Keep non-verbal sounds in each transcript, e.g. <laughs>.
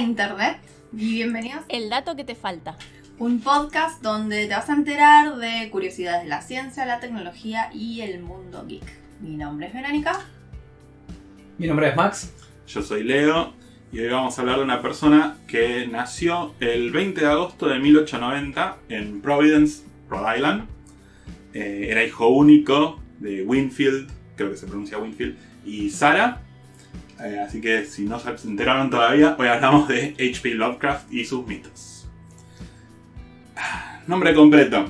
Internet y bienvenidos El dato que te falta. un podcast donde te vas a enterar de curiosidades de la ciencia, la tecnología y el mundo geek. Mi nombre es Verónica. Mi nombre es Max. Yo soy Leo y hoy vamos a hablar de una persona que nació el 20 de agosto de 1890 en Providence, Rhode Island. Eh, era hijo único de Winfield, creo que se pronuncia Winfield, y Sarah. Eh, así que si no se enteraron todavía, hoy hablamos de H.P. Lovecraft y sus mitos. Ah, Nombre completo.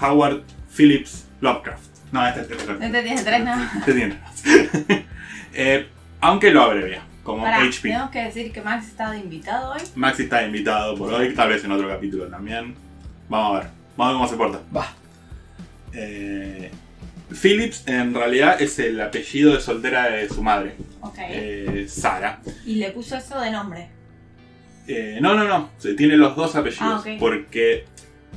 Howard Phillips Lovecraft. No, este, este, este, Este tiene tres nada. <laughs> este tiene. <laughs> Eh, aunque lo abrevia, como Pará, HP. tenemos que decir que Max está de invitado hoy. Maxi está invitado por hoy, tal vez en otro capítulo también. Vamos a ver, vamos a ver cómo se porta. Va. Eh, Phillips en realidad es el apellido de soltera de su madre, Ok. eh, Sara. Y le puso eso de nombre. Eh, no, no, no, se tiene los dos apellidos. Ah. Porque,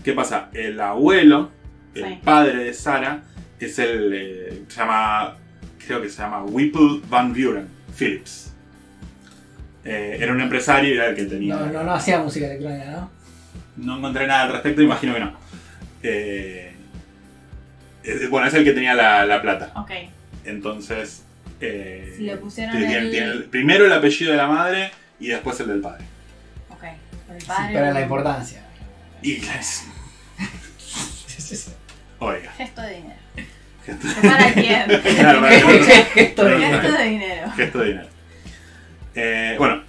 ¿qué pasa? El abuelo, el Sí. padre de Sara, es el. eh, se llama. Creo que se llama Whipple Van Buren Phillips. Eh, era un empresario y era el que tenía. No, no, no hacía música electrónica, ¿no? No encontré nada al respecto, imagino que no. Eh, bueno, es el que tenía la, la plata. Ok. Entonces. eh, Si le pusieron tiene- el- tiene el- primero el apellido de la madre y después el del padre. Ok. El Sí, padre. pero la importancia. Y. Sí, sí, sí. Oiga. Gesto de dinero. Gesto- ¿Para quién? <laughs> Claro, <laughs> para Gesto de- Gesto de dinero. Gesto de dinero. Eh, bueno,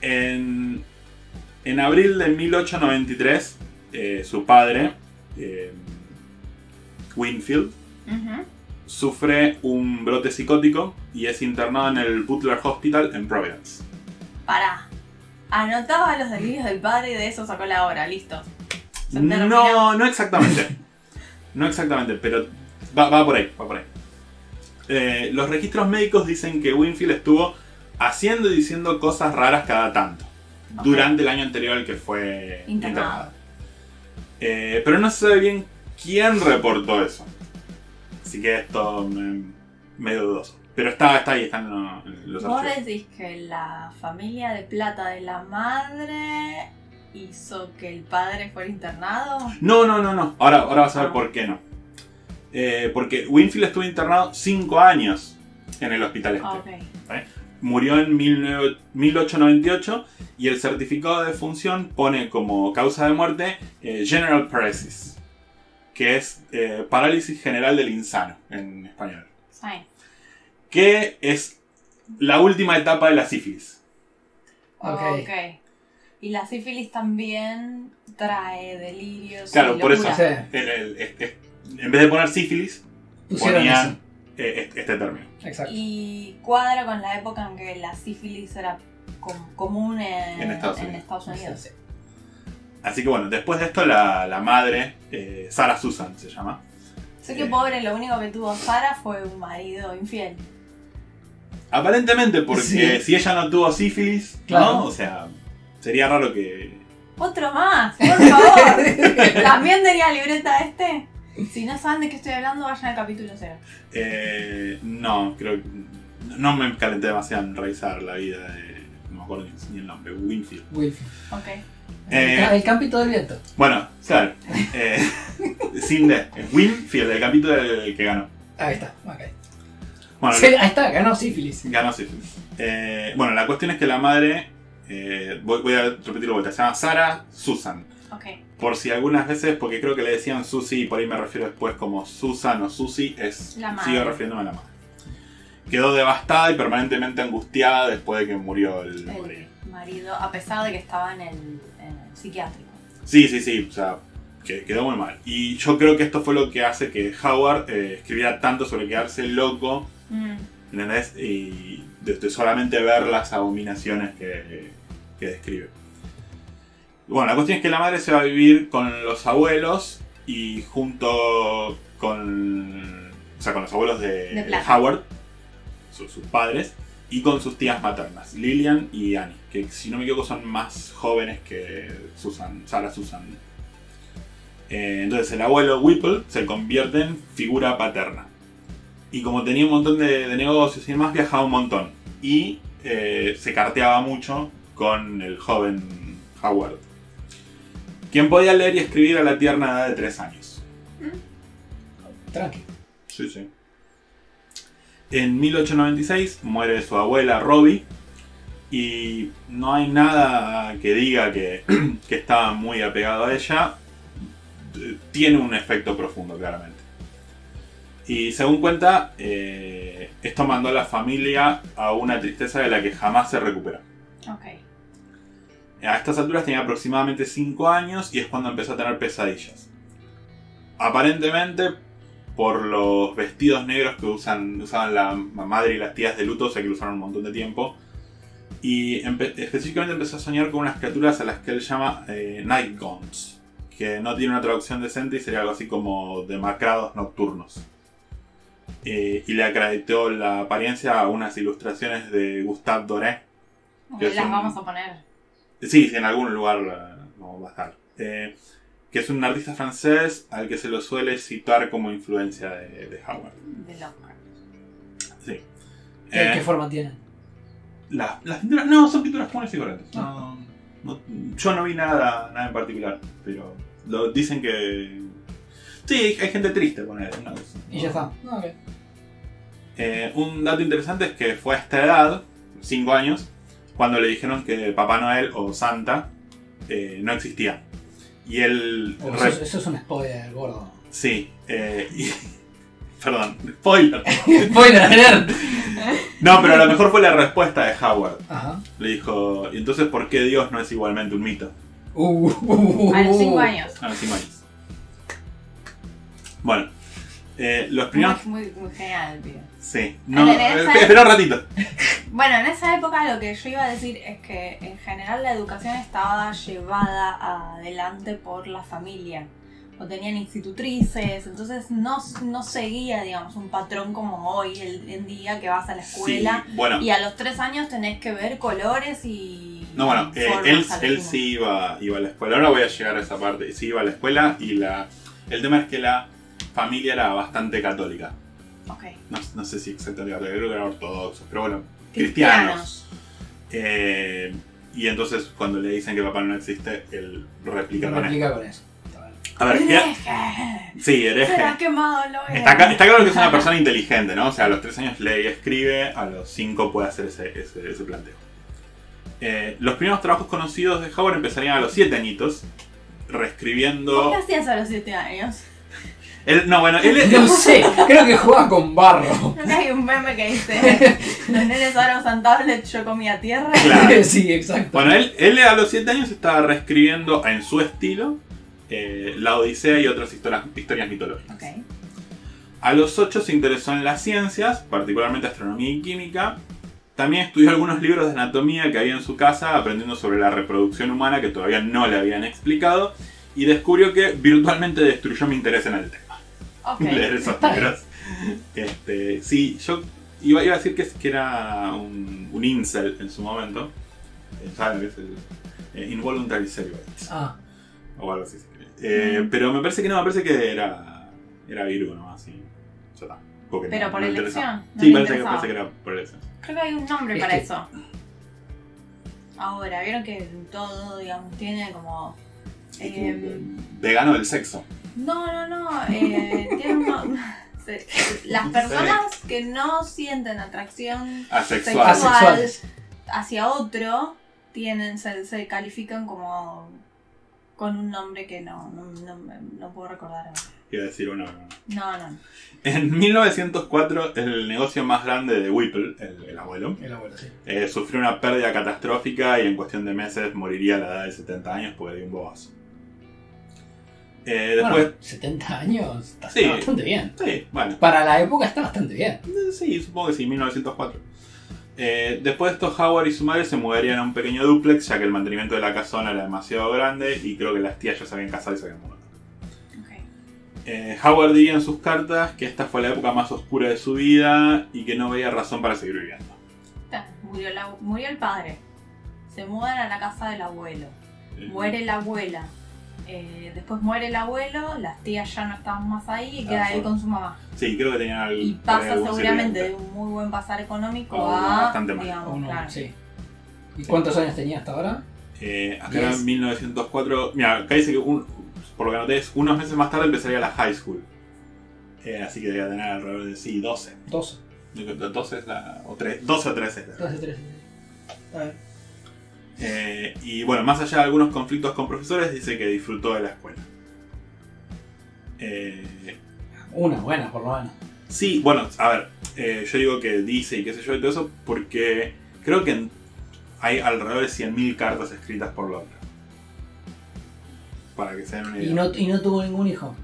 en, en abril de 1893, eh, su padre, eh, Winfield, sufre un brote psicótico y es internado en el Butler Hospital en Providence. Pará. Anotaba los delirios del padre y de eso sacó la hora. Listo. No, no exactamente. No exactamente, pero va, va por ahí, va por ahí. Eh, los registros médicos dicen que Winfield estuvo haciendo y diciendo cosas raras cada tanto. Durante el año anterior al que fue Internado. internado. Eh, pero no se sabe bien quién reportó eso. Así que esto me, medio dudoso. Pero está, está ahí, están los, Vos archivos. decís que la familia de plata de la madre hizo que el padre fuera internado. No, no, no, no. Ahora, ahora vas a ver Ah. por qué no. Eh, porque Winfield estuvo internado 5 años en el hospital este. Ah, ok. Murió en 19 1898 y el certificado de función pone como causa de muerte eh, General Paresis, que es eh, parálisis general del insano en español. Sí. Que es la última etapa de la sífilis. Ok. ok. Y la sífilis también trae delirios. Claro, y por eso-. Sí, El- el- en vez de poner sífilis, pusieron ponían eh, este, este término. Exacto. Y cuadra con la época en que la sífilis era com- común en, En Estados en Unidos. Estados Unidos. Sí, sí. Así que bueno, después de esto la, la madre, eh, Sarah Susan se llama. Sé que Eh. pobre, lo único que tuvo Sara fue un marido infiel. Aparentemente porque Sí. si ella no tuvo sífilis, Claro. ¿no? O sea, sería raro que... Otro más, por favor. <laughs> ¿También tenía libreta este? Si no saben de qué estoy hablando, vayan al capítulo 0. eh, no, creo que... No me calenté demasiado en revisar la vida de... No me acuerdo ni- ni el nombre, Winfield. Wilfrid. Ok. Eh. El, ca- el campito del viento. Bueno, claro. eh, <laughs> sin D. Winfield, el capítulo del que ganó. Ahí está. ok. Bueno, Sí, ahí está, ganó sífilis. Ganó sífilis. Eh, bueno, la cuestión es que la madre... eh, voy, voy a repetirlo vuelta. Se llama Sarah Susan. Ok. Por si algunas veces, porque creo que le decían Susi y por ahí me refiero después como Susan o Susi, es La madre. sigo refiriéndome a la madre. Quedó devastada y permanentemente angustiada después de que murió el marido. El marido, a pesar de que estaba en el psiquiátrico. Sí, sí, sí, o sea, que quedó muy mal. Y yo creo que esto fue lo que hace que Howard eh, escribiera tanto sobre quedarse loco, Mm. ¿entendés? Y de, de solamente ver las abominaciones que, que describe. Bueno, la cuestión es que la madre se va a vivir con los abuelos y junto con. O sea, con los abuelos de. Howard, su- sus padres, y con sus tías maternas, Lillian y Annie, que si no me equivoco son más jóvenes que Susan, Sarah Susan. Eh, entonces el abuelo Whipple se convierte en figura paterna. Y como tenía un montón de, de negocios y demás, viajaba un montón. Y eh, se carteaba mucho con con el joven Howard, quien podía leer y escribir a la tierna edad de 3 años. Tranqui. Sí, sí. En 1896 muere su abuela Robbie y no hay nada que diga que, <clears throat> que estaba muy apegado a ella. Tiene un efecto profundo, claramente. Y según cuenta, eh, esto mandó a la familia a una tristeza de la que jamás se recuperó. Ok. A estas alturas tenía aproximadamente 5 años y es cuando empezó a tener pesadillas. Aparentemente por los vestidos negros que usan, usaban la madre y las tías de luto, o sea que lo usaron un montón de tiempo. Y empe- específicamente empezó a soñar con unas criaturas a las que él llama eh, Night Gaunt's, que no tiene una traducción decente y sería algo así como demacrados nocturnos. Eh, y le acreditó la apariencia a unas ilustraciones de Gustave Doré, Que las son- vamos a poner. Sí, sí, en algún lugar eh, no va a estar. Eh, que es un artista francés al que se lo suele citar como influencia de, de Howard. De Lovecraft. Sí. ¿Qué, Eh, qué forma tienen? Las, las pinturas, no, son pinturas comunes y corrientes. No, no- yo no vi nada, nada en particular, pero lo, dicen que... Sí, hay, hay gente triste con él. una cosa. Y ya está. Ah, ok. Eh, un dato interesante es que fue a esta edad, 5 años, cuando le dijeron que Papá Noel o Santa eh, no existía. Y él... Oh, re- eso, es- eso es un spoiler, gordo. Sí, eh, y- <laughs> perdón, spoiler. <laughs> Spoiler alert. <laughs> No, pero a lo mejor fue la respuesta de Howard. Ajá. Le dijo, ¿y entonces por qué Dios no es igualmente un mito? Uh, uh, uh, A los uh. 5 años. A los cinco años. Bueno, eh, los primeros... Muy, muy, muy genial, pibe. Sí, no, eh, esa- espera un ratito. <laughs> Bueno, en esa época lo que yo iba a decir es que en general la educación estaba llevada adelante por la familia. O tenían institutrices, entonces no, no seguía, digamos, un patrón como hoy el- en día que vas a la escuela Sí, bueno, y a los tres años tenés que ver colores y. no, bueno, eh, él, él sí iba, iba a la escuela. Ahora voy a llegar a esa parte. Sí iba a la escuela y la... El tema es que la familia era bastante católica. Ok. No, no sé si exactamente católica, creo que eran ortodoxos, pero bueno, cristianos. Eh, y entonces cuando le dicen que papá no existe, él replica replica con eso. A ver. Sí, hereje. Será quemado lo Está, claro que es una persona inteligente, ¿no? O sea, a los 3 años lee y escribe, a los 5 puede hacer ese, ese- ese planteo. Eh, los primeros trabajos conocidos de Howard empezarían a los 7 añitos, reescribiendo... ¿Qué hacías a los 7 años? Él, no, bueno, él, <laughs> No sé, creo que juega con barro. Creo que hay un meme que dice: Los nenes ahora usan tablets, yo comía tierra. Claro. <laughs> sí, exacto. Bueno, él, él a los 7 años estaba reescribiendo en su estilo eh, la Odisea y otras historias, historias mitológicas. A los 8 se interesó en las ciencias, particularmente astronomía y química. También estudió algunos libros de anatomía que había en su casa, aprendiendo sobre la reproducción humana que todavía no le habían explicado. Y descubrió que virtualmente destruyó mi interés en el tema. Ok. <laughs> Leer esos libros. Este, sí, yo iba, iba a decir que, que era un, un incel en su momento. Eh, ¿Saben lo que es el eh, Involuntary Celibate? Ah, O algo así. Eh, Mm. Pero me parece que no, me parece que era, era Virgo nomás. Y ya está. Porque Pero no- por no le elección, interesaba. no sí, parece que, interesaba. parece que era por elección. Creo que hay un nombre Es para que- eso. Ahora, vieron que todo, digamos, tiene como. eh, Vegano del sexo. no, no, no. eh, <laughs> tiene un no- <laughs> se- Las personas que no sienten atracción Asexual. Sexual. asexuales. hacia otro tienen se, se califican como con un nombre que no, no, no, no puedo recordar ahora. A decir uno. No, no. En 1904, el negocio más grande de Whipple, el, el abuelo, El abuelo, sí. eh, sufrió una pérdida catastrófica y en cuestión de meses moriría a la edad de 70 años porque dio un bobazo. Eh, después. Bueno, 70 años está Sí. bastante bien. Sí, bueno. Para la época está bastante bien. Eh, Sí, supongo que sí, 1904. Eh, después de esto, Howard y su madre se mudarían a un pequeño duplex, ya que el mantenimiento de la casona era demasiado grande y creo que las tías ya se habían casado y se habían mudado. Eh, Howard diría en sus cartas que esta fue la época más oscura de su vida y que no veía razón para seguir viviendo. Ta, Murió, la- murió el padre. Se mudan a la casa del abuelo. Eh, Muere la abuela. Eh, después muere el abuelo, las tías ya no estaban más ahí y Ah, queda él con su mamá. Sí, creo que tenían algo. Y pasa seguramente de un muy buen pasar económico O a. bastante mal. digamos, O no, claro. sí. ¿Y cuántos años tenía hasta ahora? Eh, acá era Diez. 1904. Mira, acá dice que un- por lo que noté es unos meses más tarde empezaría la high school. Eh, así que debía tener alrededor de sí, 12. 12. 12 es la. O 3, 12 o 13 es la. 12, 13. A ver. Eh, y bueno, más allá de algunos conflictos con profesores, dice que disfrutó de la escuela. Eh, Una buena, por lo menos. sí, bueno, a ver, eh, yo digo que dice y qué sé yo y todo eso porque creo que hay alrededor de 100.000 cartas escritas por Londra. Para que se den una idea. Y no, y no tuvo ningún hijo.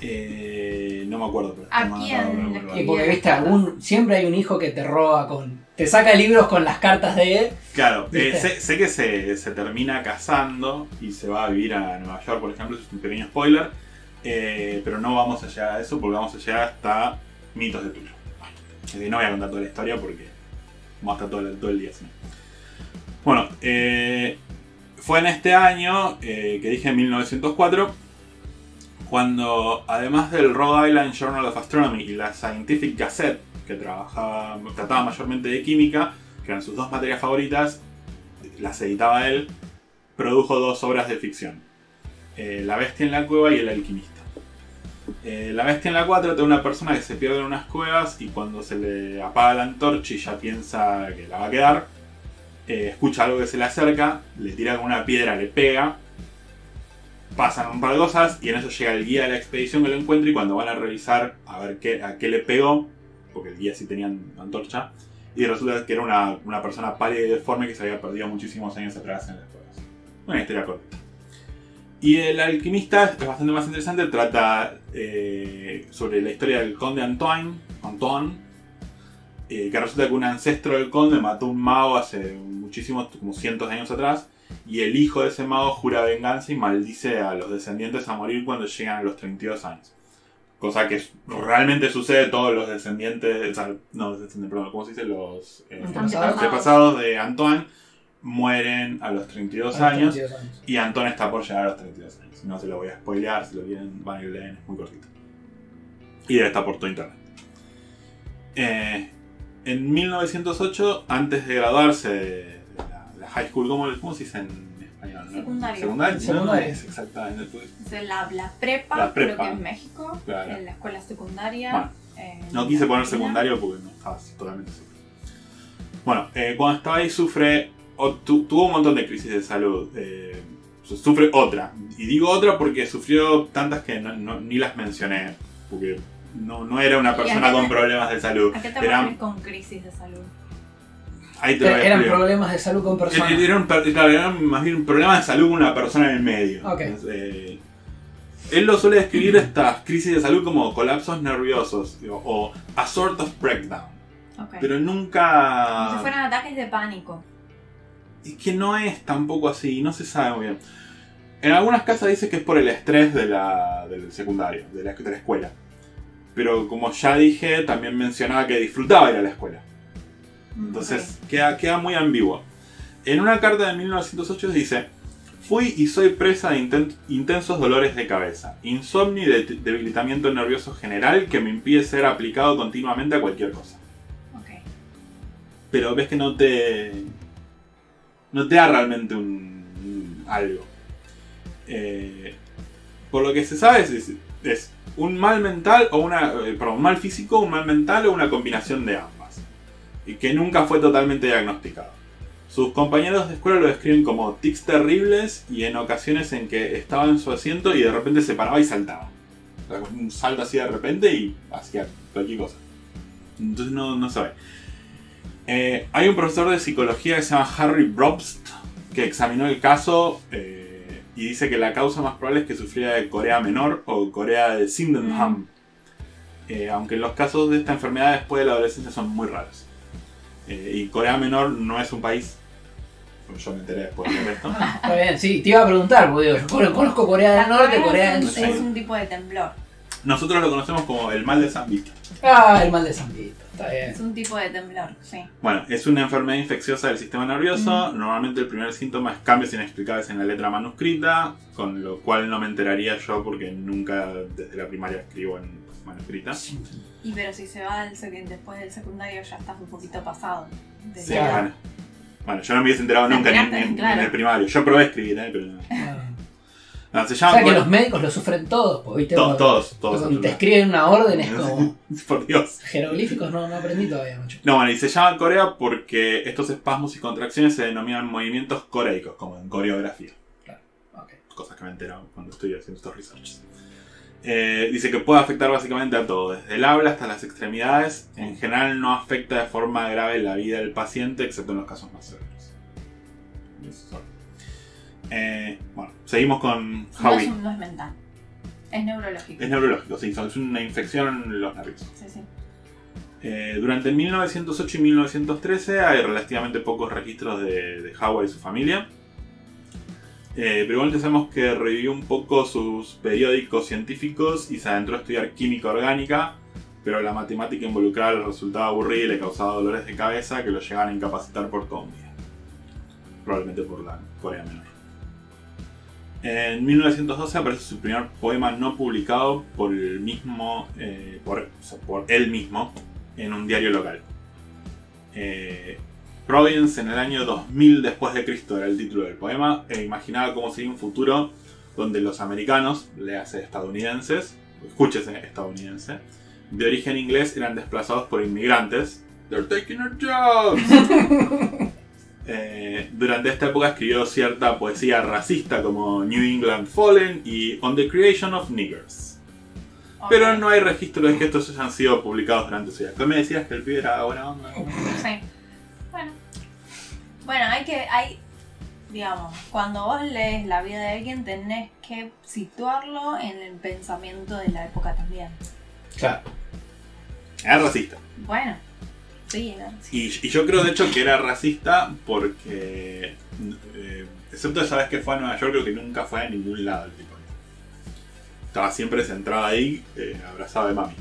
Eh, no me acuerdo. Pero ¿A no me quién acuerdo, no me le acuerdo. Y porque viste, algún, siempre hay un hijo que te roba con. Te saca libros con las cartas de. Claro, eh, sé, sé que se, se termina casando y se va a vivir a Nueva York, por ejemplo, es un pequeño spoiler. eh, pero no vamos a llegar a eso porque vamos a llegar hasta mitos de Tula. Así que no voy a contar toda la historia porque vamos a estar todo el, todo el día así. Bueno, eh, fue en este año, eh, que dije en 1904, cuando además del Rhode Island Journal of Astronomy y la Scientific Gazette, que trabajaba, trataba mayormente de química, que eran sus dos materias favoritas, las editaba él, produjo dos obras de ficción. Eh, la bestia en la cueva y el alquimista. Eh, la bestia en la cueva trata de una persona que se pierde en unas cuevas y cuando se le apaga la antorcha y ya piensa que la va a quedar, eh, escucha algo que se le acerca, le tira con una piedra, le pega, pasan un par de cosas y en eso llega el guía de la expedición que lo encuentra y cuando van a revisar a ver qué, a qué le pegó, porque el guía sí tenía antorcha, y resulta que era una, una persona pálida y deforme que se había perdido muchísimos años atrás en las cuevas. Una historia corta. Y el alquimista es bastante más interesante, trata eh, sobre la historia del conde Antoine, Antoine eh, que resulta que un ancestro del conde mató a un mago hace muchísimos, como cientos de años atrás, y el hijo de ese mago jura venganza y maldice a los descendientes a morir cuando llegan a los 32 años. Cosa que realmente sucede, todos los descendientes, o sea, no descendientes, perdón, ¿cómo se dice? Los eh, Antepasados. antepasados de Antoine mueren a los 32 a los años 32 años. y Anton está por llegar a los 32 años. No se lo voy a spoilear, si lo quieren van y lo leen, es muy cortito. Y debe estar por todo internet. Eh, en 1908, antes de graduarse de la, high school, ¿cómo, cómo se dice en español? Secundario. Secundario. No, es exactamente. pues, Es la, la prepa, La prepa. creo que en México, Claro. en la escuela secundaria. Bueno, en No quise poner Argentina. secundario porque no estaba totalmente seguro. Bueno, eh, cuando estaba ahí sufre, o tu- tuvo un montón de crisis de salud. eh, su- sufre otra. Y digo otra porque sufrió tantas que no- no- ni las mencioné. Porque no, no era una ¿Y a persona con te- problemas de salud. ¿A qué te Era- refieres con crisis de salud? Ahí te lo voy a Eran explicar. problemas de salud con personas. Era, era un, per- claro, era más bien un problema de salud con una persona en el medio. Ok. Entonces, eh, él lo suele describir estas crisis de salud como colapsos nerviosos o, o a sort of breakdown. Ok. Pero nunca. Como si fueran ataques de pánico. Es que no es tampoco así, no se sabe muy bien. En algunas casas dice que es por el estrés de la, del secundario, de la, de la escuela. Pero como ya dije, también mencionaba que disfrutaba ir a la escuela. Entonces queda, queda muy ambiguo. En una carta de 1908 dice, fui y soy presa de inten- intensos dolores de cabeza, insomnio y de- debilitamiento nervioso general que me impide ser aplicado continuamente a cualquier cosa. Ok. Ok. pero ves que no te. no te da realmente un. algo. Eh, por lo que se sabe es, es- es un mal mental o una. eh, perdón, un mal físico, un mal mental o una combinación de ambas. Y que nunca fue totalmente diagnosticado. Sus compañeros de escuela lo describen como tics terribles y en ocasiones en que estaba en su asiento y de repente se paraba y saltaba. O sea, un salto así de repente y hacía cualquier cosa. Entonces no, no sabe. Eh, hay un profesor de psicología que se llama Harry Brobst que examinó el caso eh, y dice que la causa más probable es que sufriera de Corea Menor o Corea de Sydenham. Eh, aunque los casos de esta enfermedad después de la adolescencia son muy raros. Eh, y Corea Menor no es un país. Pues yo me enteré después de esto. Está bien, sí, te iba a preguntar, porque digo, yo con- conozco Corea del Norte, Corea del es, Sur. un, es un tipo de temblor. Nosotros lo conocemos como el mal de San Vito. Ah, el mal de San Vito, está bien. Es un tipo de temblor, sí. Bueno, es una enfermedad infecciosa del sistema nervioso. Normalmente el primer síntoma es cambios inexplicables en la letra manuscrita, con lo cual no me enteraría yo porque nunca desde la primaria escribo en manuscrita. Y pero si se va al después del secundario ya estás un poquito pasado. de Sí, bueno. Bueno, yo no me hubiese enterado nunca ni, en el primario. Yo probé a escribir, ¿eh? Pero no. No, se O llama sea que los médicos lo sufren todos, pues, ¿viste? To- Cuando- todos, todos. Cuando te escriben una orden es <laughs> como. Por Dios. Jeroglíficos no, no aprendí todavía mucho. No, bueno, y se llama Corea porque estos espasmos y contracciones se denominan movimientos coreicos, como en coreografía. Ok. Cosas que me entero cuando estoy haciendo estos researches. Eh, dice que puede afectar básicamente a todo, desde el habla hasta las extremidades. En general no afecta de forma grave la vida del paciente, excepto en los casos más severos. Eso. Eh, bueno, seguimos con No es, Howie. un- no es mental. Es neurológico. Es neurológico, sí, es una infección en los nervios. Sí, sí. Eh, durante 1908 y 1913 hay relativamente pocos registros de, de Howard y su familia. Eh, pero igualmente sabemos que revivió un poco sus periódicos científicos y se adentró a estudiar química orgánica, pero la matemática involucrada le resultaba aburrida y le causaba dolores de cabeza que lo llegaban a incapacitar por todo un día. Probablemente por la Corea Menor. En 1912 aparece su primer poema no publicado por el mismo, eh, por, o sea, por él mismo, en un diario local. Eh, Providence en el año 2000 después de Cristo era el título del poema e imaginaba cómo sería un futuro donde los americanos, le hace estadounidenses, escúchese estadounidense, de origen inglés eran desplazados por inmigrantes. They're taking our jobs. <laughs> Eh, durante esta época escribió cierta poesía racista como New England Fallen y On the Creation of Niggers. Pero no hay registro de que estos hayan sido publicados durante su vida. ¿Tú me decías que el pibe era buena onda? Sí. Bueno. Bueno, hay que. Hay, digamos, cuando vos lees la vida de alguien, tenés que situarlo en el pensamiento de la época también. Claro. Era racista. Bueno, Y, y yo creo de hecho que era racista porque, eh, excepto esa vez que fue a Nueva York, creo que nunca fue a ningún lado el tipo. Estaba siempre centrado ahí, eh, abrazado de mami.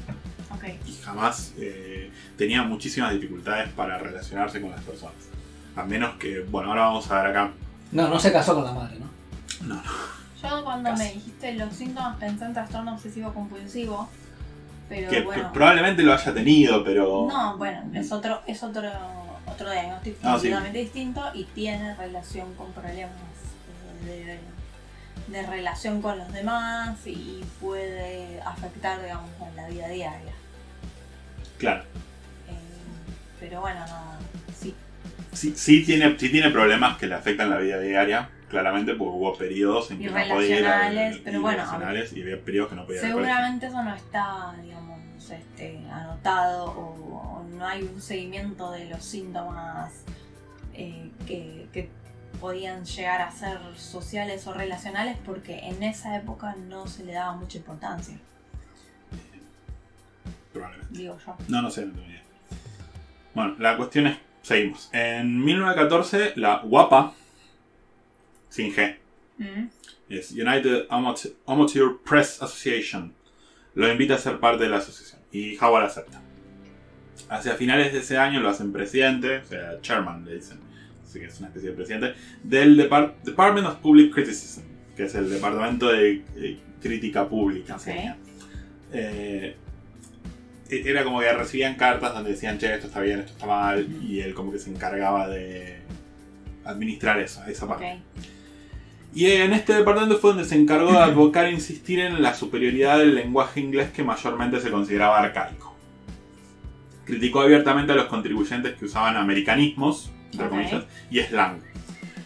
Y jamás eh, tenía muchísimas dificultades para relacionarse con las personas. A menos que, bueno, ahora vamos a ver acá. No, no se casó con la madre, ¿no? No, no. Yo cuando Casi. me dijiste los síntomas pensé en trastorno obsesivo compulsivo. Pero Que bueno. probablemente lo haya tenido, pero. No, bueno, es otro, es otro, otro diagnóstico Ah, sí. completamente distinto y tiene relación con problemas de, de relación con los demás y puede afectar, digamos, en la vida diaria. Claro. Eh, pero bueno, no, sí. Sí, sí tiene, sí tiene problemas que le afectan la vida diaria, claramente, porque hubo periodos en que no podía ir a- pero bueno, y había periodos que no podía. Seguramente eso no está, digamos, este, anotado o, o no hay un seguimiento de los síntomas eh, que, que podían llegar a ser sociales o relacionales porque en esa época no se le daba mucha importancia, Probablemente. digo yo. No, no sé, no tengo idea. Bueno, la cuestión es, seguimos. En 1914, la WAPA, sin G, Mm. es United Amateur, Amateur Press Association, lo invita a ser parte de la asociación. Y Howard acepta. Hacia finales de ese año lo hacen presidente, o sea, chairman le dicen, así que es una especie de presidente, del Depar- Department of Public Criticism, que es el departamento de eh, crítica pública. Ok. sería. Eh, e- era como que recibían cartas donde decían, che, esto está bien, esto está mal, y él como que se encargaba de administrar eso, esa parte. Ok. Y en este departamento fue donde se encargó de advocar e insistir en la superioridad del lenguaje inglés que mayormente se consideraba arcaico. Criticó abiertamente a los contribuyentes que usaban americanismos, entre Ok. comillas, y slang.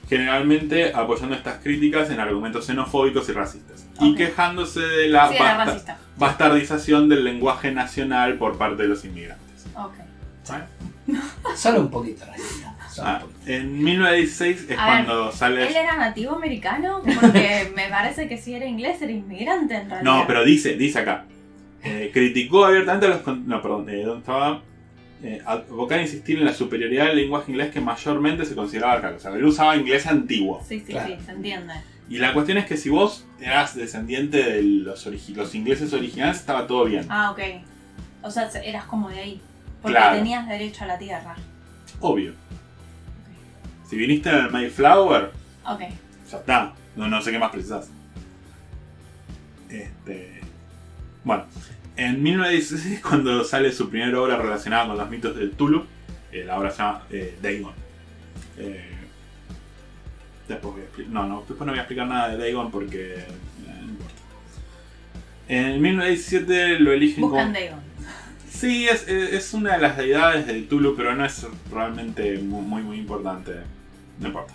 Generalmente apoyando estas críticas en argumentos xenofóbicos y racistas. Y quejándose de la Sí, basta- bastardización del lenguaje nacional por parte de los inmigrantes. Ok. Solo <laughs> un poquito racista. Ah, en 1916 es A cuando sale... ¿Él era nativo americano? Porque <laughs> me parece que si era inglés era inmigrante en realidad. No, pero dice, dice acá. eh, criticó abiertamente a los. No, perdón, eh, ¿dónde estaba? Eh, advocar e insistir en la superioridad del lenguaje inglés que mayormente se consideraba arcaico. O sea, él usaba inglés antiguo. Sí, sí, Claro. sí, se entiende. Y la cuestión es que si vos eras descendiente de los, origi- los ingleses originales, estaba todo bien. Ah, ok. O sea, eras como de ahí. Porque Claro. tenías derecho a la tierra. Obvio. Si viniste en el Mayflower, Ok. ya está. No, no sé qué más precisas. Este. Bueno, en 1916 es cuando sale su primera obra relacionada con los mitos del Tulu. eh, la obra se llama eh, Dagon. Eh, Después voy a explicar. No, no, después no voy a explicar nada de Dagon porque. eh, no importa. En 1917 lo eligen Buscan como. Dagon. Sí, es, es es una de las deidades de Tulu, pero no es realmente mu- muy, muy importante. No importa.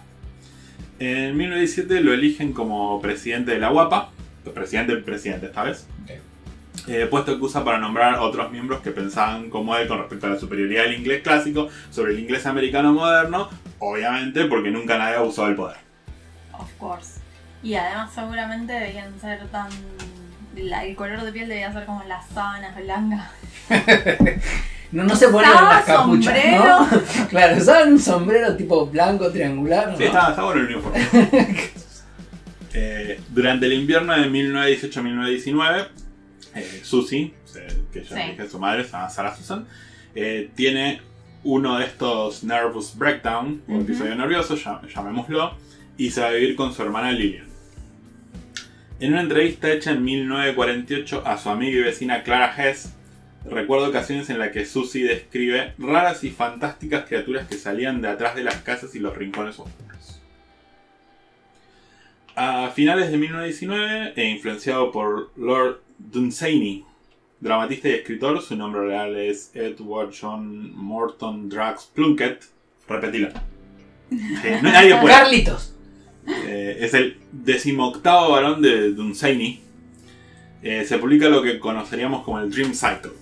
En 1917 lo eligen como presidente de la UAPA. Presidente del presidente esta vez. Ok. Eh, puesto que usa para nombrar otros miembros que pensaban como él con respecto a la superioridad del inglés clásico sobre el inglés americano moderno. Obviamente porque nunca nadie ha usado el poder. Of course. Y además seguramente debían ser tan... la- el color de piel debía ser como las sábanas blancas. <laughs> No, no se <laughs> Usaba las capuchas, ¿no? claro, usaban un sombrero tipo blanco, triangular, ¿no? Sí, está, está bueno el uniforme. <laughs> Eh, durante el invierno de 1918-1919, eh, Susie, que ya Sí. dije su madre, se llama Sarah Susan, eh, tiene uno de estos nervous breakdown, Ujú. episodio nervioso, llam- llamémoslo, y se va a vivir con su hermana Lillian. En una entrevista hecha en 1948 a su amiga y vecina Clara Hess, recuerda ocasiones en las que Susie describe raras y fantásticas criaturas que salían de atrás de las casas y los rincones oscuros. A finales de 1919, e influenciado por Lord Dunsany, dramatista y escritor, su nombre real es Edward John Morton Drax Plunkett, repetilo. Eh, no- nadie puede. Carlitos. Eh, es el decimoctavo varón de Dunsany. Eh, se publica lo que conoceríamos como el Dream Cycle,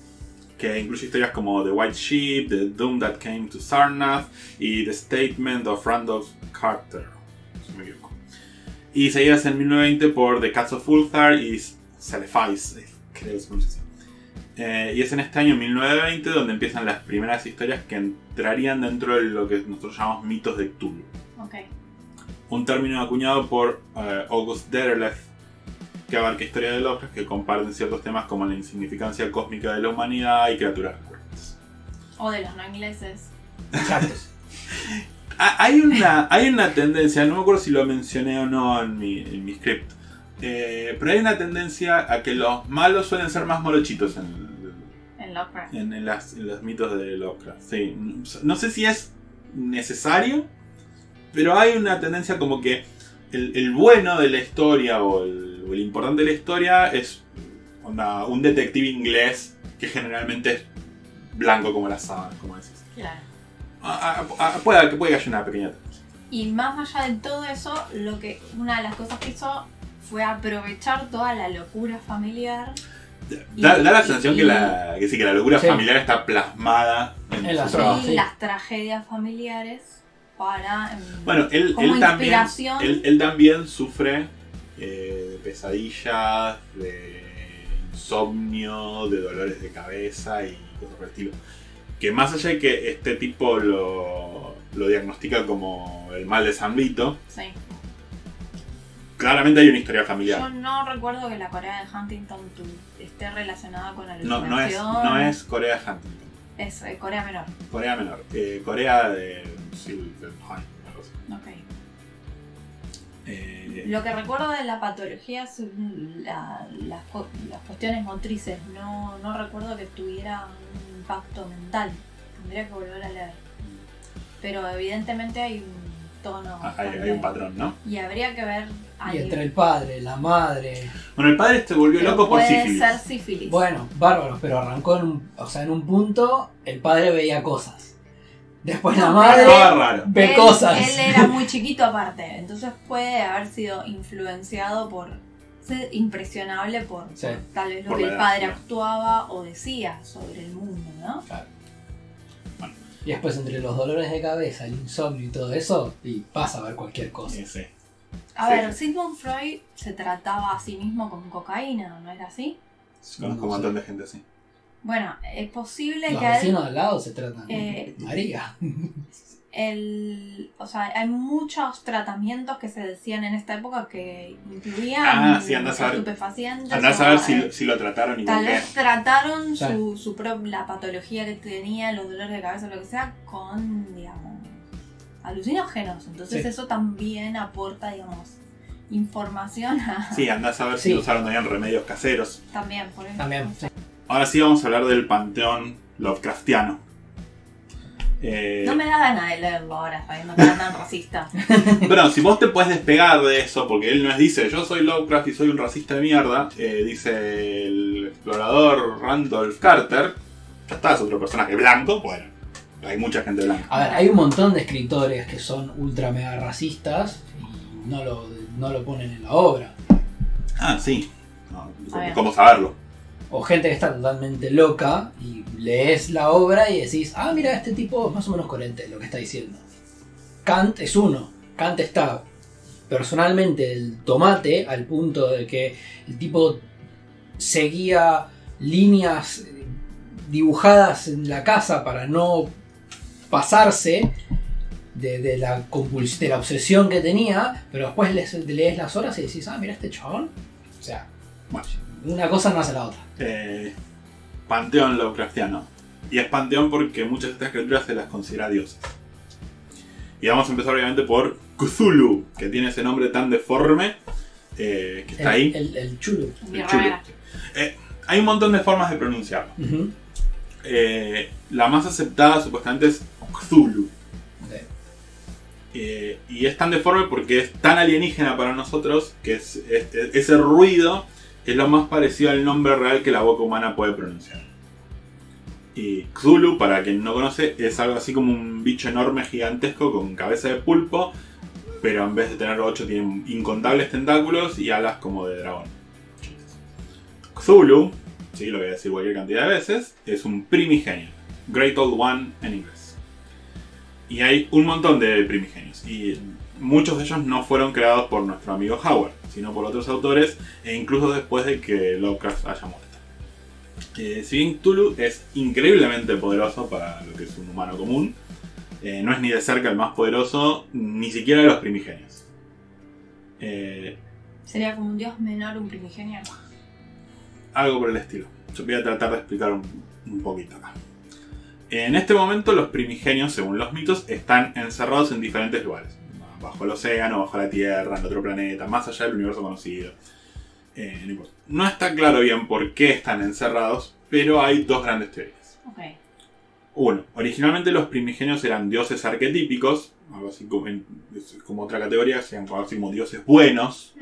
que incluye historias como The White Sheep, The Doom That Came to Sarnath y The Statement of Randolph Carter. si me equivoco. Y seguidas en 1920 por The Cats of Ulthar y Celephais, eh, creo que se pronuncia. Eh, y es en este año 1920 donde empiezan las primeras historias que entrarían dentro de lo que nosotros llamamos mitos de Cthulhu Ok. un término acuñado por eh, August Derleth que abarca historia de Lovecraft que comparten ciertos temas como la insignificancia cósmica de la humanidad y criaturas recurrentes. O de los no ingleses. Exacto. <laughs> Hay una, hay una tendencia, no me acuerdo si lo mencioné o no en mi, en mi script, eh, pero hay una tendencia a que los malos suelen ser más morochitos en, En Lovecraft. en, en las- en los mitos de Lovecraft. Sí. No sé si es necesario, pero hay una tendencia como que el, el bueno de la historia o el, o el importante de la historia es onda, un detective inglés que generalmente es blanco como las sábanas, como decís. Claro. Ah, ah, ah, puede, que puede que haya una pequeña. Y más allá de todo eso, lo que una de las cosas que hizo fue aprovechar toda la locura familiar. Da, Y- da la sensación y- que, la, que sí, que la locura Sí. familiar está plasmada en, En la su zona. trabajo. y sí. las tragedias familiares para. em, Bueno, él, Como él también, inspiración. él, él también sufre eh, de pesadillas, de insomnio, de dolores de cabeza y cosas por el estilo. Que más allá de que este tipo lo, lo diagnostica como el mal de San Vito, sí. claramente hay una historia Yo familiar. no recuerdo que la Corea de Huntington esté relacionada con No, alucinación. no, es, no es Corea Huntington, Es eh, Corea Menor. Corea menor, eh, Corea de Silverheim, algo así. Ok. Eh, Lo que recuerdo de la patología es la- las, las cuestiones motrices. No, no recuerdo que tuviera un impacto mental. Tendría que volver a leer. Pero evidentemente hay un tono. ah, hay, un patrón, ¿no? Y habría que ver. Y ahí. entre el padre, la madre. Bueno, el padre este volvió Pero loco por puede sífilis. ser sífilis. Bueno, bárbaro, pero arrancó en un, o sea, en un punto el padre veía cosas. Después la madre raro. ve él, cosas. Él era muy chiquito aparte. Entonces puede haber sido influenciado por. ser impresionable por, Sí. por tal vez lo Por que el padre claro. actuaba o decía sobre el mundo, ¿no? Y después entre los dolores de cabeza, el insomnio y todo eso, y pasa a ver cualquier cosa. Sí, sí. A Sí. ver, Sigmund Freud se trataba a sí mismo con cocaína, ¿no era así? Conozco No un montón de gente así. Bueno, es posible Los que él, vecinos al lado se tratan. Eh, María. el, o sea, hay muchos tratamientos que se decían en esta época que incluían Ah, sí, estupefacientes. Andá a eh, si, si lo trataron y Tal vez trataron su, su pro- la patología que tenía, los dolores de cabeza lo que sea, con, digamos, alucinógenos. Entonces Sí. eso también aporta, digamos, información a... Sí, andá a saber si Sí. usaron también remedios caseros. También, por ejemplo. También. Ahora sí vamos a hablar del panteón Lovecraftiano. Eh, No me da ganas de leerlo ahora, sabiendo que era tan racista. <laughs> Pero si vos te puedes despegar de eso, porque él nos dice, yo soy Lovecraft y soy un racista de mierda, eh, dice el explorador Randolph Carter, ya está, es otro personaje blanco, bueno, hay mucha gente blanca. A ver, hay un montón de escritores que son ultra mega racistas y no lo, no lo ponen en la obra. Ah, sí. No. ¿Cómo saberlo? O gente que está totalmente loca y lees la obra y decís, ah, mira, este tipo es más o menos coherente lo que está diciendo. Kant es uno. Kant está personalmente el tomate al punto de que el tipo seguía líneas eh, dibujadas en la casa para no pasarse de, de la de la obsesión que tenía, pero después lees, lees las horas y decís, ah, mira este chabón. O sea, Bueno, una cosa no hace la otra. eh, panteón Lovecraftiano. Y es panteón porque muchas de estas criaturas se las considera dioses. Y vamos a empezar obviamente por Cthulhu, que tiene ese nombre tan deforme eh, que está el, ahí. El, el chulo. Mi El chulo. rara. Eh, hay un montón de formas de pronunciarlo. Eh, la más aceptada supuestamente es Cthulhu. Eh, y es tan deforme porque es tan alienígena para nosotros que es, es- es- ese ruido es lo más parecido al nombre real que la boca humana puede pronunciar. Y Cthulhu, para quien no conoce, es algo así como un bicho enorme, gigantesco, con cabeza de pulpo, pero en vez de tener ocho tiene incontables tentáculos y alas como de dragón. Cthulhu, sí, lo voy a decir cualquier cantidad de veces, es un primigenio. Great Old One en inglés. Y hay un montón de primigenios. Y muchos de ellos no fueron creados por nuestro amigo Howard, sino por otros autores, e incluso después de que Lovecraft haya muerto. Eh, si bien Cthulhu es increíblemente poderoso para lo que es un humano común, eh, no es ni de cerca el más poderoso, ni siquiera de los primigenios. Eh, Sería como un dios menor, un primigenio. algo por el estilo. Yo voy a tratar de explicar un, un poquito acá. En este momento los primigenios, según los mitos, están encerrados en diferentes lugares. Bajo el océano, bajo la Tierra, en otro planeta, más allá del universo conocido. Eh, no, importa. No está claro bien por qué están encerrados, pero hay dos grandes teorías. Ok. Uno, originalmente los primigenios eran dioses arquetípicos, algo así como, en- como otra categoría, sean algo así como dioses buenos,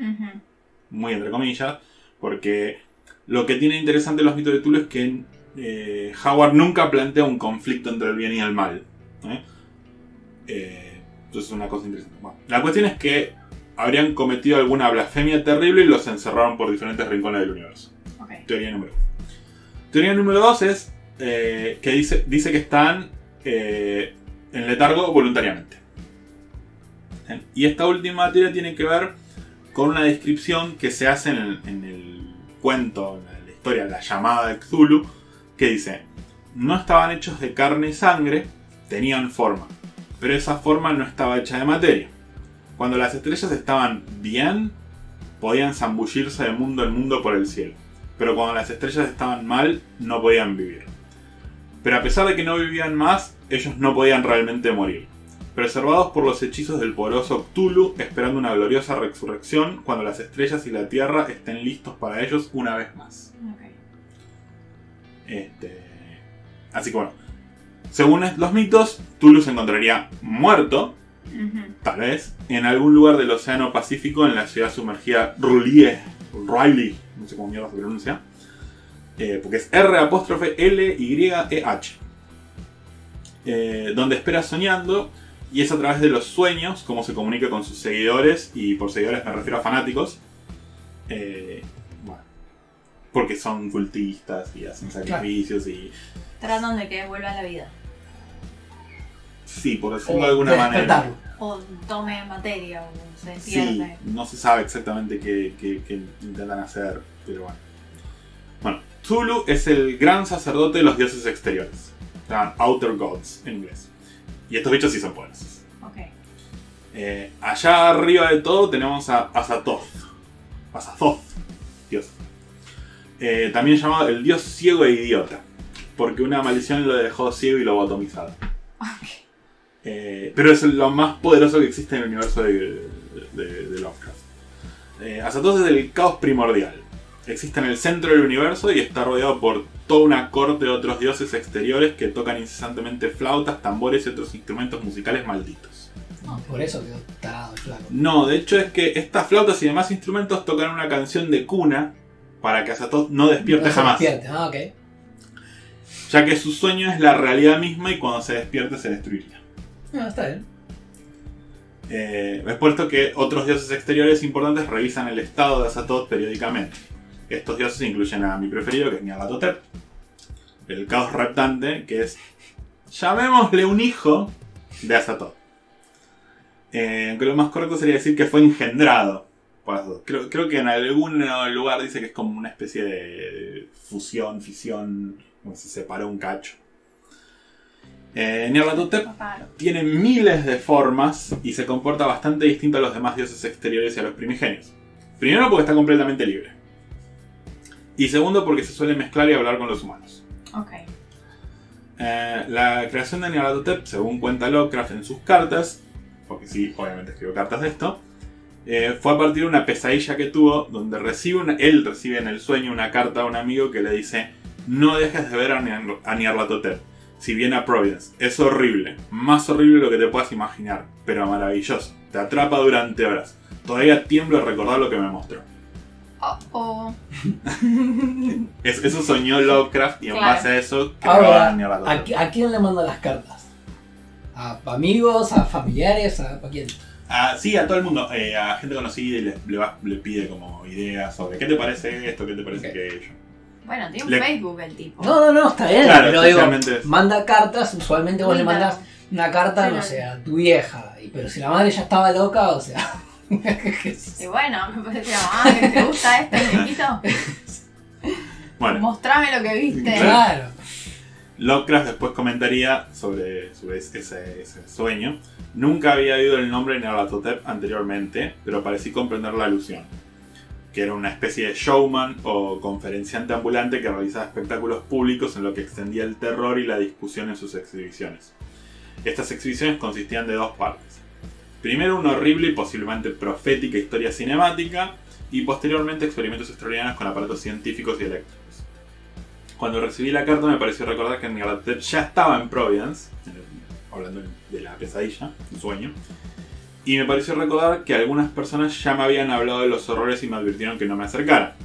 muy entre comillas, porque lo que tiene interesante los mitos de Cthulhu es que eh, Howard nunca plantea un conflicto entre el bien y el mal. ¿eh? Eh, entonces es una cosa interesante. Bueno, la cuestión es que habrían cometido alguna blasfemia terrible y los encerraron por diferentes rincones del universo. Teoría número uno. Teoría número dos es eh, que dice, dice que están eh, en letargo voluntariamente. Y esta última teoría tiene que ver con una descripción que se hace en el, en el cuento, en la historia, la llamada de Cthulhu, que dice, no estaban hechos de carne y sangre, tenían forma, pero esa forma no estaba hecha de materia. Cuando las estrellas estaban bien, podían zambullirse de mundo en mundo por el cielo, pero cuando las estrellas estaban mal, no podían vivir. Pero a pesar de que no vivían más, ellos no podían realmente morir preservados por los hechizos del poderoso Cthulhu, esperando una gloriosa resurrección cuando las estrellas y la tierra estén listos para ellos una vez más. Este... Así que bueno, según los mitos, Cthulhu se encontraría muerto, tal vez, en algún lugar del Océano Pacífico en la ciudad sumergida Rulie, Riley, no sé cómo mierda se pronuncia, eh, porque es R apóstrofe L Y E H, eh, donde espera soñando y es a través de los sueños como se comunica con sus seguidores y por seguidores me refiero a fanáticos. eh, bueno, porque son cultistas y hacen sacrificios y Tratan de que vuelva a la vida. Sí, por decirlo O de alguna manera. O tome materia o se Sí, despierte. no se sabe exactamente qué, qué- qué intentan hacer, pero bueno. Bueno, Zulu es el gran sacerdote de los dioses exteriores. Se llaman Outer Gods en inglés. Y estos bichos sí son poderosos. Ok. Eh, allá arriba de todo tenemos a Azathoth. Azathoth, dios. Eh, también llamado el dios ciego e idiota. Porque una maldición lo dejó ciego y lo atomizado. Ok. Eh, pero es lo más poderoso que existe en el universo de, de- de Lovecraft. Eh, Azathoth es el caos primordial. Existe en el centro del universo y está rodeado por toda una corte de otros dioses exteriores que tocan incesantemente flautas, tambores y otros instrumentos musicales malditos. Por eso quedó tarado el flaco. No, de hecho es que estas flautas y demás instrumentos tocan una canción de cuna para que Azatoth no despierte No jamás. despierte. Ah, ok. Ya que su sueño es la realidad misma y cuando se despierte se destruiría. No, está bien. Eh, que otros dioses exteriores importantes revisan el estado de Azatoth periódicamente. Estos dioses incluyen a mi preferido, que es Nyarlathotep, el caos reptante, que es, llamémosle un hijo de Azatoth. Eh, aunque lo más correcto sería decir que fue engendrado por Azatoth. Creo, creo que en algún lugar dice que es como una especie de fusión, fisión, como se separó un cacho. Eh, Nyarlathotep tiene miles de formas y se comporta bastante distinto a los demás dioses exteriores y a los primigenios. Primero porque está completamente libre. Y segundo porque se suele mezclar y hablar con los humanos. Ok. Eh, la creación de Nyarlathotep, según cuenta Lovecraft en sus cartas, porque sí, obviamente escribió cartas de esto, eh, fue a partir de una pesadilla que tuvo donde recibe una- él recibe en el sueño una carta a un amigo que le dice no dejes de ver a Nyarlathotep, si viene a Providence. Es horrible, más horrible de lo que te puedas imaginar, pero maravilloso. Te atrapa durante horas. Todavía tiemblo al recordar lo que me mostró. Oh, oh. Es- eso soñó Lovecraft y en Claro. base a eso creó Ahora, a Nyarlathotep. ¿a, a quién le manda las cartas? ¿A amigos? ¿A familiares? ¿A, a quién? Ah, sí, a todo el mundo, eh, a gente conocida y le, le va- le pide como ideas sobre qué te parece esto, qué te parece Ok. aquello. Bueno, tiene un Le- Facebook el tipo. No, no, no, está bien. Claro, pero digo, manda cartas. Usualmente vos le mandás una carta, no sé, a tu vieja. y- Pero si la madre ya estaba loca, o sea. <laughs> Y bueno, me parece ah, que te gusta esto, viejito. Bueno, Mostrame lo que viste. claro. Lovecraft después comentaría sobre, sobre ese, ese sueño. Nunca había oído el nombre de Nyarlathotep anteriormente, pero parecí comprender la alusión. Que era una especie de showman o conferenciante ambulante que realizaba espectáculos públicos en lo que extendía el terror y la discusión en sus exhibiciones. Estas exhibiciones consistían de dos partes. Primero una horrible y posiblemente profética historia cinemática y posteriormente experimentos extraordinarios con aparatos científicos y eléctricos. Cuando recibí la carta me pareció recordar que Nyarlathotep ya estaba en Providence, hablando de la pesadilla, el sueño, y me pareció recordar que algunas personas ya me habían hablado de los horrores y me advirtieron que no me acercara.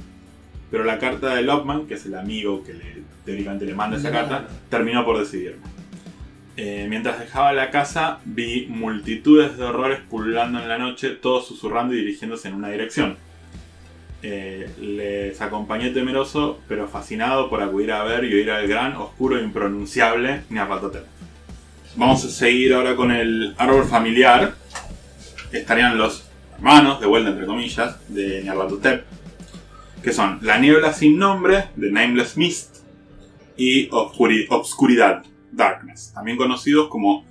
Pero la carta de Lopman, que es el amigo que le, teóricamente le manda esa Claro. carta, terminó por decidirme. Eh, mientras dejaba la casa, vi multitudes de horrores pululando en la noche, todos susurrando y dirigiéndose en una dirección. Eh, les acompañé temeroso, pero fascinado por acudir a ver y oír al gran, oscuro e impronunciable Nyarlathotep. Vamos a seguir ahora con el árbol familiar. Estarían los hermanos, de vuelta entre comillas, de Nyarlathotep, que son la niebla sin nombre, de Nameless Mist, y Obscuri- Obscuridad, Darkness, también conocidos como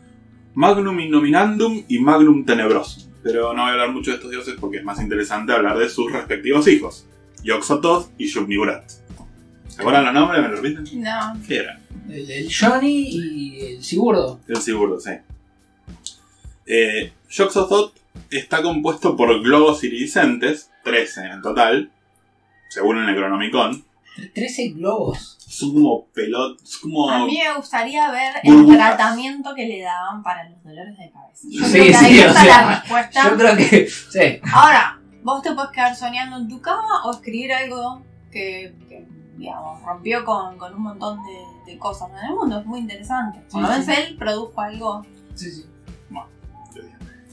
Magnum Innominandum y Magnum Tenebrosum. Pero no voy a hablar mucho de estos dioses porque es más interesante hablar de sus respectivos hijos, Yog-Sothoth y Shub-Niggurath. ¿Se acuerdan los nombres? ¿Me lo repiten? No. ¿Qué era? El, el Johnny y el Sigurdo. El Sigurdo, sí. Eh, Yog-Sothoth está compuesto por globos iridiscentes, 13 en total, según el Necronomicon. 13 globos. Son como pelotas, son como... A mí me gustaría ver el tratamiento que le daban para los dolores de cabeza. Yo Sí, creo que sí, ahí está sea, la respuesta. Yo creo que. Sí. Ahora, vos te puedes quedar soñando en tu cama o escribir algo que, que, digamos, rompió con, con un montón de, de cosas en el mundo. Es muy interesante. Por lo menos sí. él produjo algo, Sí, sí.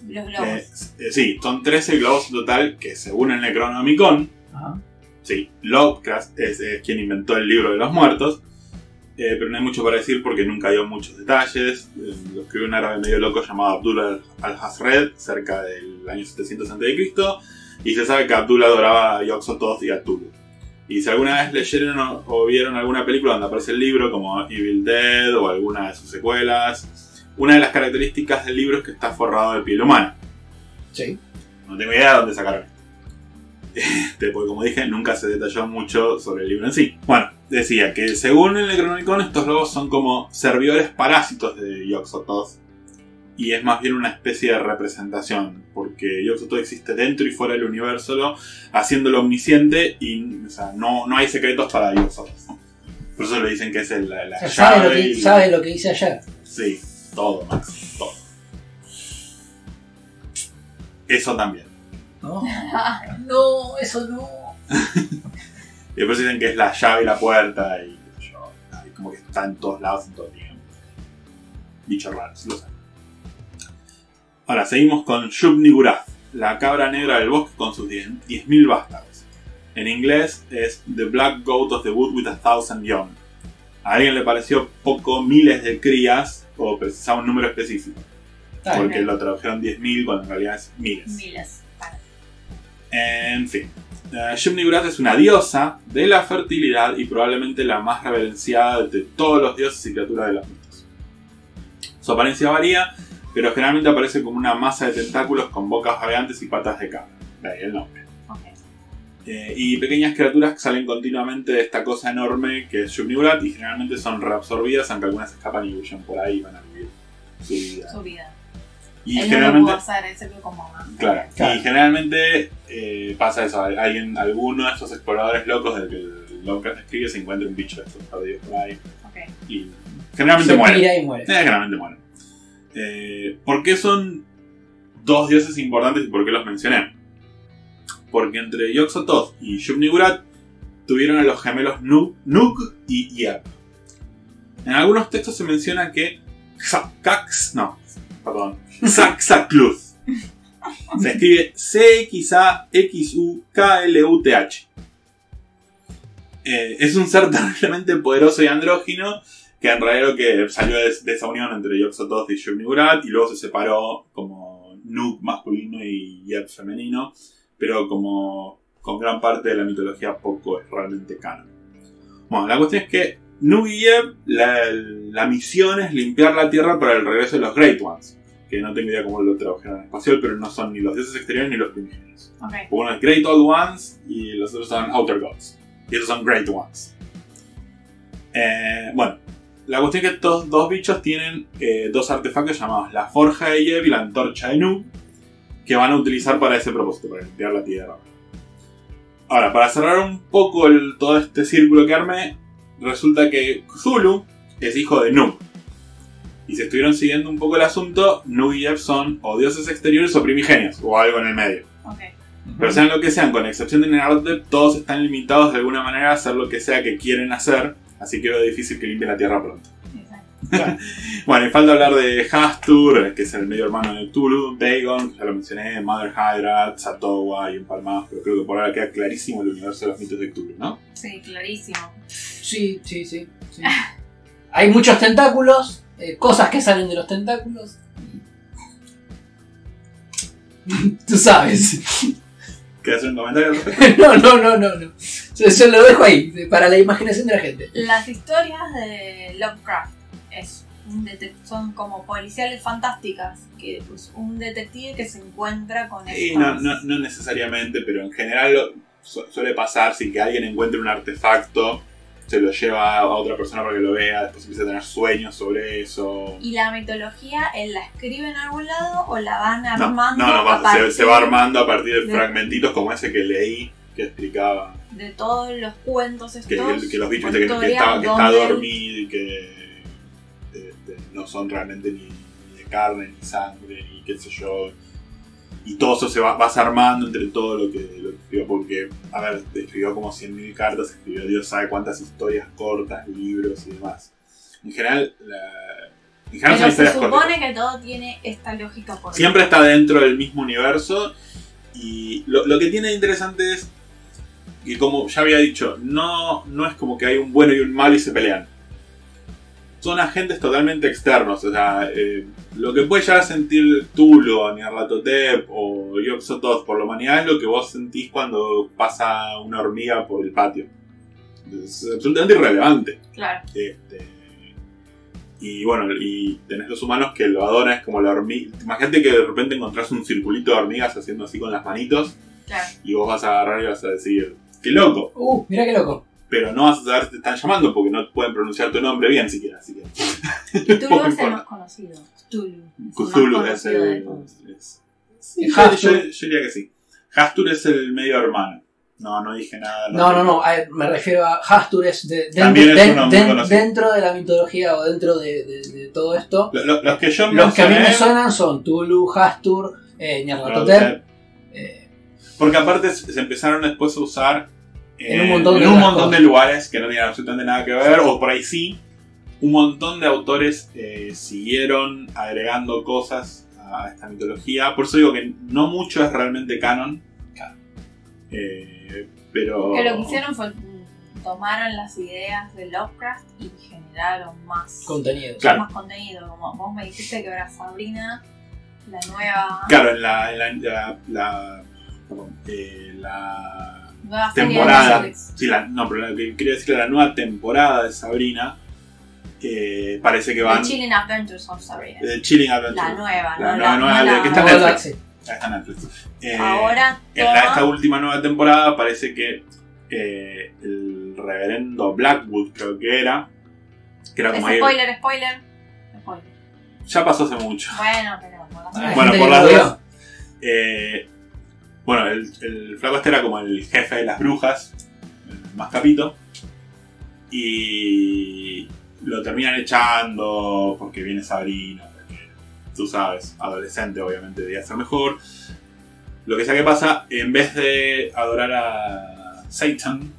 Los globos. Eh, eh, sí, son 13 globos en total que según el Necronomicon, Ajá. sí, Lovecraft es, es quien inventó el libro de los muertos, eh, pero no hay mucho para decir porque nunca dio muchos detalles. Eh, lo escribió un árabe medio loco llamado Abdullah al-Hazred cerca del año 700 a.C. Y se sabe que Abdullah adoraba a Yog-Sothoth y a Tulu. Y si alguna vez leyeron o, o vieron alguna película donde aparece el libro, como Evil Dead o alguna de sus secuelas, una de las características del libro es que está forrado de piel humana. Sí. No tengo idea de dónde sacaron esto. <laughs> Este, porque como dije, nunca se detalló mucho sobre el libro en sí. Bueno, decía que según el Necronomicon, estos lobos son como servidores parásitos de Yog-Sothoth. Y es más bien una especie de representación, porque Yog-Sothoth existe dentro y fuera del universo, haciéndolo omnisciente y o sea, no, no hay secretos para Yog-Sothoth. Por eso le dicen que es el- la, la O sea, sabe, lo que, y- sabe lo que hice ayer. Sí, todo, Max, todo. Eso también. ¿no? <laughs> no, eso no. <laughs> Y después dicen que es la llave y la puerta y yo, y como que está en todos lados en todo el tiempo. Bichos raros, lo sé. Ahora, seguimos con Shub Nigurath, la cabra negra del bosque con sus 10 10.000 vástagos. En inglés es The Black Goat of the Wood with a Thousand Young. A alguien le pareció poco miles de crías o precisaba un número específico. Está bien. Porque lo tradujeron 10.000 cuando en realidad es miles. Miles. Vale. En fin. Uh, es una diosa de la fertilidad y probablemente la más reverenciada de todos los dioses y criaturas de los mitos. Su apariencia varía, pero generalmente aparece como una masa de tentáculos con bocas variantes y patas de cabra. De ahí el nombre. Eh, y pequeñas criaturas que salen continuamente de esta cosa enorme que es Shub-Niggurath y generalmente son reabsorbidas, aunque algunas escapan y huyen por ahí y van a vivir su vida. Su vida. Y Él generalmente... hacer. Claro. Claro. Y generalmente eh, pasa eso. Alguien, alguno de esos exploradores locos del que el Lovecraft escribe se encuentra un bicho de estos perdidos por ahí. Ok. Y generalmente Se muere. y muere. Eh, generalmente mueren. Eh, ¿Por qué son dos dioses importantes y por qué los mencioné? Porque entre Yog-Sothoth y Shub-Niggurath tuvieron a los gemelos Nug, Nug y Yeb. En algunos textos se menciona que Xacax, no, perdón, Xaxacluth <laughs> se escribe C-X-A-X-U-K-L-U-T-H. Eh, es un ser <laughs> terriblemente poderoso y andrógino que en realidad lo que salió de, de esa unión entre Yog-Sothoth y Shub-Niggurath y luego se separó como Nug masculino y Yeb femenino, pero como con gran parte de la mitología poco es realmente canon. Bueno, la cuestión es que Nug y Yeb, la, la misión es limpiar la Tierra para el regreso de los Great Ones, que no tengo idea cómo lo tradujeron en espacial, pero no son ni los dioses exteriores ni los primigenios. Ok. Uno es Great Old Ones y los otros son Outer Gods. Y esos son Great Ones. Eh, bueno, la cuestión es que estos dos bichos tienen eh, dos artefactos llamados la Forja de Yeb y la Antorcha de Nu, que van a utilizar para ese propósito, para limpiar la tierra. Ahora, para cerrar un poco el- todo este círculo que armé, resulta que Zulu es hijo de Nu. Y si estuvieron siguiendo un poco el asunto, Nu y Yeb son o dioses exteriores o primigenios, o algo en el medio. Ok. Pero sean lo que sean, con excepción de Nenardep, todos están limitados de alguna manera a hacer lo que sea que quieren hacer, así que veo difícil que limpien la Tierra pronto. <laughs> Bueno, y falta hablar de Hastur, que es el medio hermano de Tulu, Dagon, que ya lo mencioné, Mother Hydra, Satowa y un par más, pero creo que por ahora queda clarísimo el universo de los mitos de Cthulhu, ¿no? Sí, clarísimo. Sí, sí, sí. sí. Hay muchos tentáculos, eh, cosas que salen de los tentáculos. <laughs> Tú sabes. ¿Quieres hacer un comentario? <laughs> No, no, no, no, no. Yo, yo lo dejo ahí, para la imaginación de la gente. Las historias de Lovecraft es un son como policiales fantásticas, que pues un detective que se encuentra con Sí, estos- no, no, no necesariamente, pero en general lo- su- suele pasar sin que alguien encuentre un artefacto, se lo lleva a otra persona para que lo vea, después empieza a tener sueños sobre eso. ¿Y la mitología él la escribe en algún lado o la van No, armando no, no, a pasa, se, va armando a partir de de- fragmentitos como ese que leí, que explicaba de todos los cuentos estos? que los bichos que, que está, que está dormido y que no son realmente ni, ni de carne, ni sangre, ni qué sé yo. Y todo eso se va, vas armando entre todo lo que, lo que escribió, porque, a ver, escribió como 100.000 cartas, escribió Dios sabe cuántas historias cortas, libros y demás. En general, la, en general son Pero se cortas. supone que todo tiene esta lógica por Siempre está dentro del mismo universo. Y lo, lo que tiene de interesante es que, como ya había dicho, no, no es como que hay un bueno y un malo y se pelean. Son agentes totalmente externos. O sea, eh, lo que puede llegar a sentir Tulu, o Nyarlathotep o Yog-Sothoth por la humanidad es lo que vos sentís cuando pasa una hormiga por el patio. Es absolutamente irrelevante. Claro. Este, y bueno, y tenés los humanos que lo adoran, es como la hormiga. Imagínate que de repente encontrás un circulito de hormigas haciendo así con las manitos Claro. y vos vas a agarrar y vas a decir, ¡qué loco! Uh, mira qué loco. Pero no vas a saber si te están llamando porque no pueden pronunciar tu nombre bien siquiera, así que. Cthulhu <laughs> es el más conocido. Cthulhu. Es Cthulhu el más es el. yo, diría que sí. Hastur es el medio hermano. No, no dije nada. No, no, no, me refiero a Hastur es, de- de- También es de- uno muy de- conocido. dentro de la mitología o dentro de, de- de todo esto. Lo- lo- los que yo Los que a mí me suenan son Tulu, Hastur, eh, Nyarlathotep, eh, Porque aparte se empezaron después a usar En un montón de en un otras montón de lugares que no tenían absolutamente nada que ver, o por ahí sí. Un montón de autores eh, siguieron agregando cosas a esta mitología. Por eso digo que no mucho es realmente canon. Claro. Eh, pero. Que lo que hicieron fue tomaron las ideas de Lovecraft y generaron más, contenidos. Claro. más contenido. Como vos me dijiste que era Sabrina, la nueva, Claro, en la. en la, la- la- perdón, eh, la nueva serie de temporada. Sí, la, no, pero lo que quería decir que la nueva temporada de Sabrina. eh, parece que The van. Chilling Adventures of Sabrina. The Chilling Adventure. La nueva, La no nueva, la, nueva, que está en Netflix. Está en Netflix. Eh, Ahora en la- esta última nueva temporada parece que eh, el reverendo Blackwood, creo que era. Que era Es como ahí. spoiler, spoiler, spoiler. Ya pasó hace mucho. Bueno, pero por las Bueno, por las dos. Eh, bueno, el, el flaco este era como el jefe de las brujas, el más capito. Y lo terminan echando porque viene Sabrina, porque tú sabes, adolescente obviamente debía ser mejor. Lo que sea que pasa, en vez de adorar a Satan,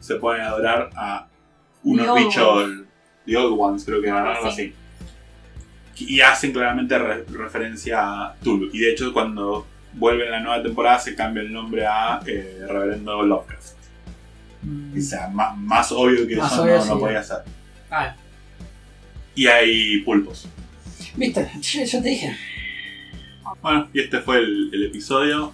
se pueden adorar a unos bichos, The Old Ones, creo que eran Algo así. así. Y hacen claramente re- referencia a Tulu. Y de hecho, cuando vuelve en la nueva temporada, se cambia el nombre a eh, Reverendo Lovecraft. O sea, más, más obvio que Más eso obvio, no, no sí. podía ser. Ah, Y hay pulpos. viste, yo, yo te dije. Bueno, y este fue el, el episodio.